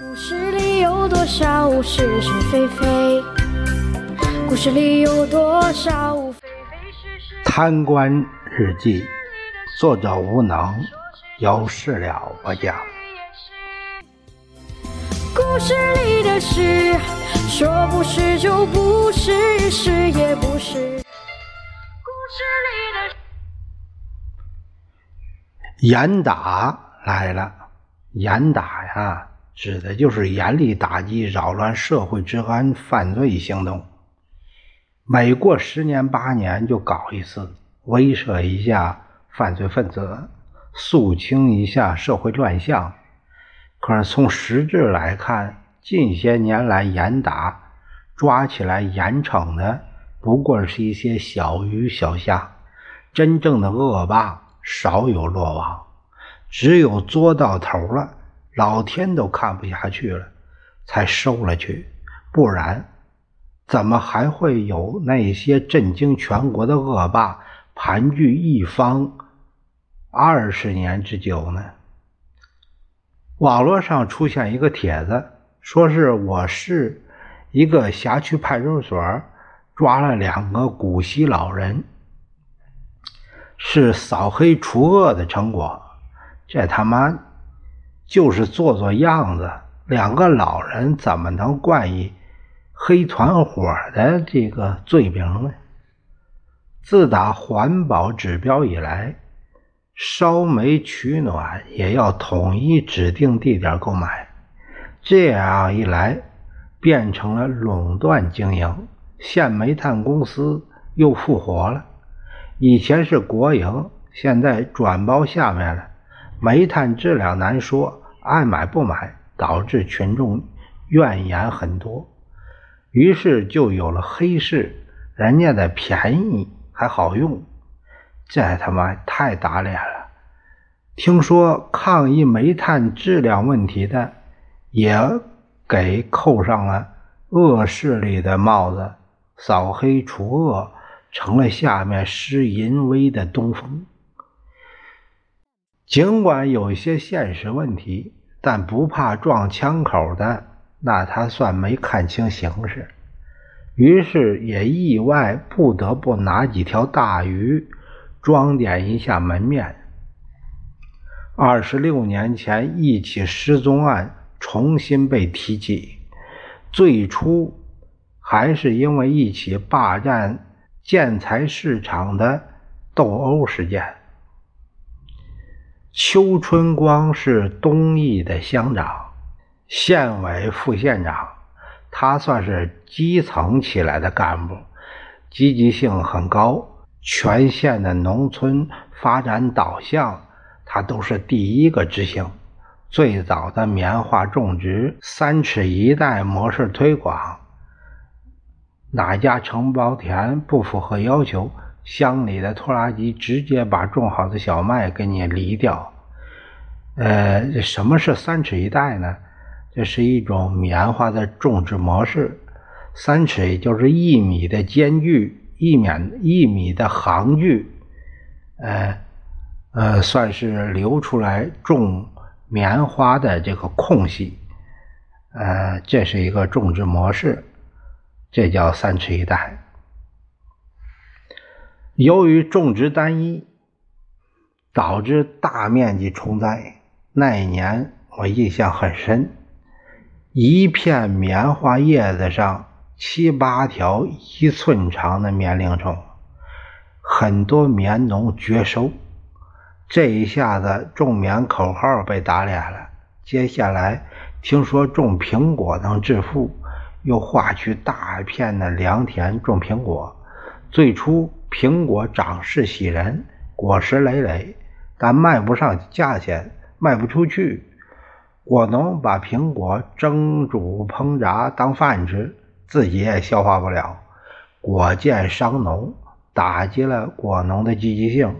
故事里有多少是是非非？故事里有多少非非是是？贪官日记，作者无能，有事了不讲。故事里的事，说不是就不是，是也不是。故事里的严打来了，严打呀，指的就是严厉打击扰乱社会治安犯罪行动。每过十年八年就搞一次，威慑一下犯罪分子，肃清一下社会乱象。可是从实质来看，近些年来严打、抓起来严惩的，不过是一些小鱼小虾，真正的恶霸少有落网。只有作到头了，老天都看不下去了，才收了去。不然，怎么还会有那些震惊全国的恶霸盘踞一方二十年之久呢？网络上出现一个帖子，说是我市一个辖区派出所抓了两个古稀老人，是扫黑除恶的成果。这他妈就是做做样子，两个老人怎么能冠以黑团伙的这个罪名呢？自打环保指标以来。烧煤取暖也要统一指定地点购买，这样一来变成了垄断经营。县煤炭公司又复活了，以前是国营，现在转包下面了。煤炭质量难说，爱买不买，导致群众怨言很多。于是就有了黑市，人家的便宜还好用。这他妈太打脸了！听说抗议煤炭质量问题的，也给扣上了恶势力的帽子，扫黑除恶成了下面施淫威的东风。尽管有一些现实问题，但不怕撞枪口的，那他算没看清形势，于是也意外不得不拿几条大鱼。装点一下门面。二十六年前，一起失踪案重新被提起，最初还是因为一起霸占建材市场的斗殴事件。邱春光是东义的乡长、县委副县长，他算是基层起来的干部，积极性很高。全县的农村发展导向，他都是第一个执行。最早的棉花种植“三尺一带”模式推广，哪家承包田不符合要求，乡里的拖拉机直接把种好的小麦给你犁掉。呃，什么是“三尺一带”呢？这是一种棉花的种植模式，三尺就是一米的间距。一米一米的行距，呃呃，算是留出来种棉花的这个空隙，呃，这是一个种植模式，这叫三尺一带。由于种植单一，导致大面积虫灾。那一年我印象很深，一片棉花叶子上。七八条一寸长的棉铃虫，很多棉农绝收。这一下子种棉口号被打脸了。接下来听说种苹果能致富，又划去大片的良田种苹果。最初苹果长势喜人，果实累累，但卖不上价钱，卖不出去。果农把苹果蒸煮烹炸当饭吃。自己也消化不了，果贱伤农，打击了果农的积极性，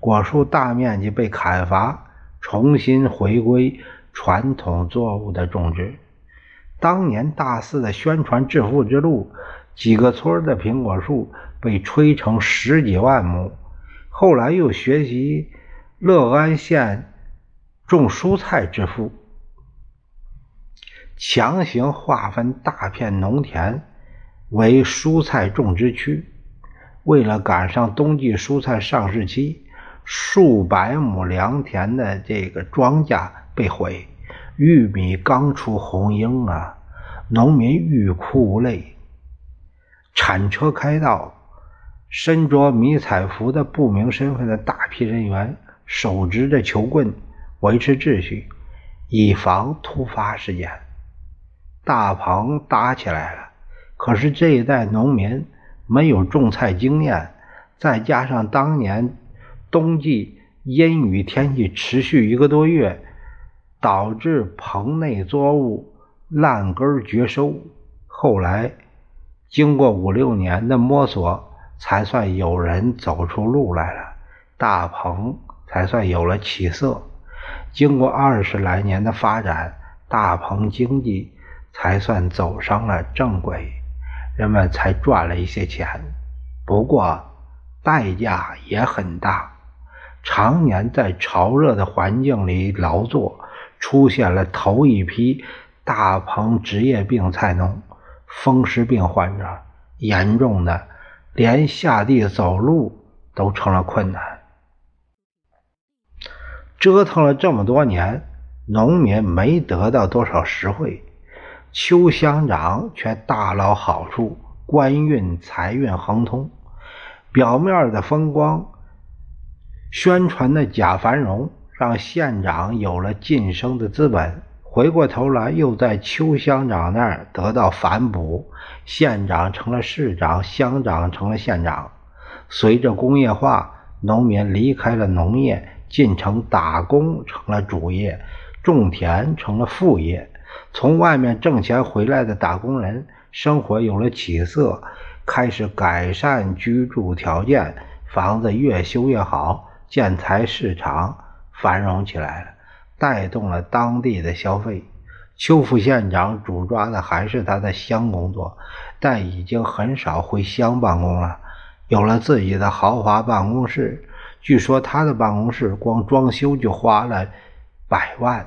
果树大面积被砍伐，重新回归传统作物的种植。当年大肆的宣传致富之路，几个村的苹果树被吹成十几万亩。后来又学习乐安县种蔬菜致富。强行划分大片农田为蔬菜种植区。为了赶上冬季蔬菜上市期，数百亩良田的这个庄稼被毁，玉米刚出红缨啊，农民欲哭无泪。铲车开道，身着迷彩服的不明身份的大批人员手执着球棍维持秩序，以防突发事件。大棚搭起来了，可是这一代农民没有种菜经验，再加上当年冬季阴雨天气持续一个多月，导致棚内作物烂根绝收。后来经过五六年的摸索，才算有人走出路来了，大棚才算有了起色。经过二十来年的发展，大棚经济。才算走上了正轨，人们才赚了一些钱。不过代价也很大，常年在潮热的环境里劳作，出现了头一批大棚职业病菜农、风湿病患者，严重的连下地走路都成了困难。折腾了这么多年，农民没得到多少实惠。邱乡长却大捞好处，官运财运亨通，表面的风光，宣传的假繁荣，让县长有了晋升的资本。回过头来，又在邱乡长那儿得到反哺，县长成了市长，乡长成了县长。随着工业化，农民离开了农业，进城打工成了主业，种田成了副业。从外面挣钱回来的打工人，生活有了起色，开始改善居住条件，房子越修越好，建材市场繁荣起来了，带动了当地的消费。邱副县长主抓的还是他的乡工作，但已经很少回乡办公了，有了自己的豪华办公室。据说他的办公室光装修就花了百万。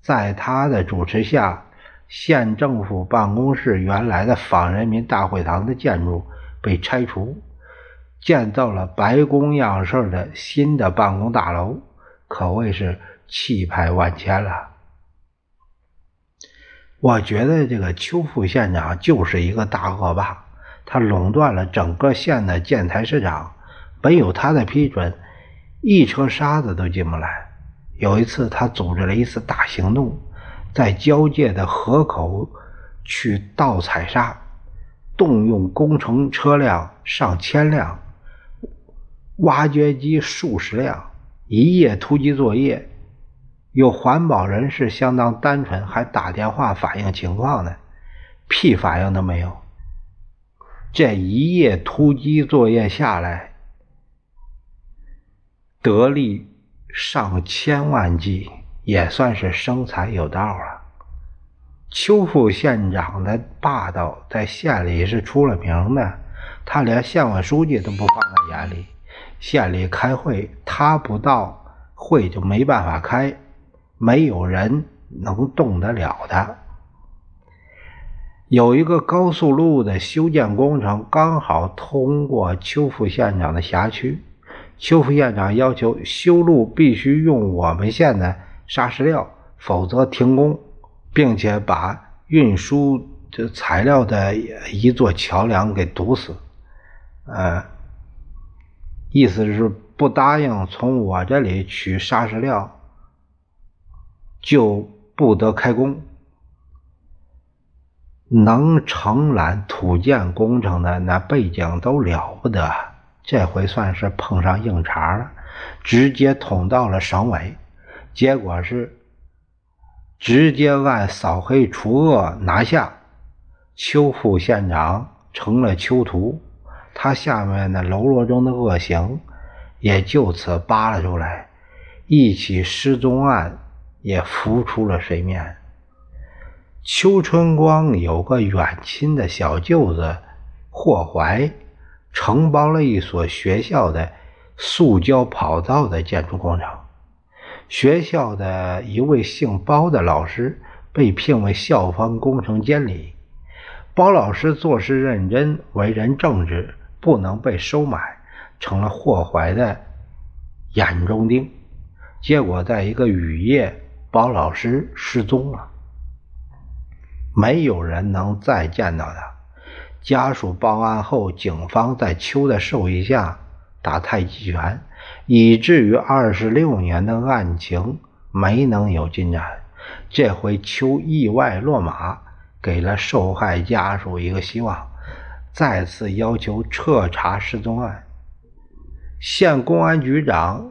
在他的主持下，县政府办公室原来的仿人民大会堂的建筑被拆除，建造了白宫样式的新的办公大楼，可谓是气派万千了。我觉得这个邱副县长就是一个大恶霸，他垄断了整个县的建材市场，没有他的批准，一车沙子都进不来。有一次，他组织了一次大行动，在交界的河口去盗采砂，动用工程车辆上千辆，挖掘机数十辆，一夜突击作业。有环保人士相当单纯，还打电话反映情况呢，屁反应都没有。这一夜突击作业下来，得利。上千万计，也算是生财有道了。邱副县长的霸道在县里是出了名的，他连县委书记都不放在眼里。县里开会，他不到，会就没办法开，没有人能动得了他。有一个高速路的修建工程，刚好通过邱副县长的辖区。邱副县长要求修路必须用我们县的砂石料，否则停工，并且把运输这材料的一座桥梁给堵死。呃，意思是不答应从我这里取砂石料，就不得开工。能承揽土建工程的那背景都了不得。这回算是碰上硬茬了，直接捅到了省委，结果是直接按扫黑除恶拿下，邱副县长成了囚徒，他下面的喽啰中的恶行也就此扒了出来，一起失踪案也浮出了水面。邱春光有个远亲的小舅子霍怀。承包了一所学校的塑胶跑道的建筑工程，学校的一位姓包的老师被聘为校方工程监理。包老师做事认真，为人正直，不能被收买，成了霍怀的眼中钉。结果在一个雨夜，包老师失踪了，没有人能再见到他。家属报案后，警方在邱的授意下打太极拳，以至于二十六年的案情没能有进展。这回邱意外落马，给了受害家属一个希望，再次要求彻查失踪案。县公安局长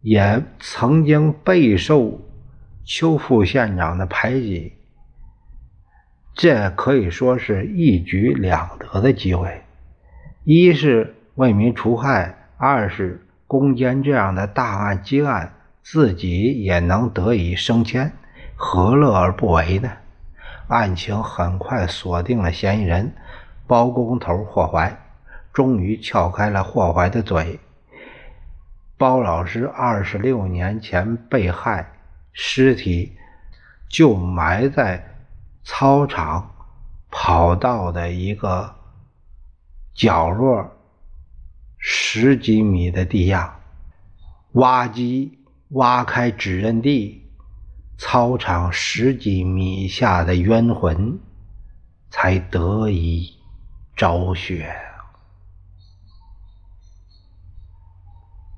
也曾经备受邱副县长的排挤。这可以说是一举两得的机会：一是为民除害，二是攻坚这样的大案积案，自己也能得以升迁，何乐而不为呢？案情很快锁定了嫌疑人包工头霍怀，终于撬开了霍怀的嘴。包老师二十六年前被害，尸体就埋在。操场跑道的一个角落，十几米的地下，挖机挖开指认地，操场十几米下的冤魂才得以昭雪。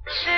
是，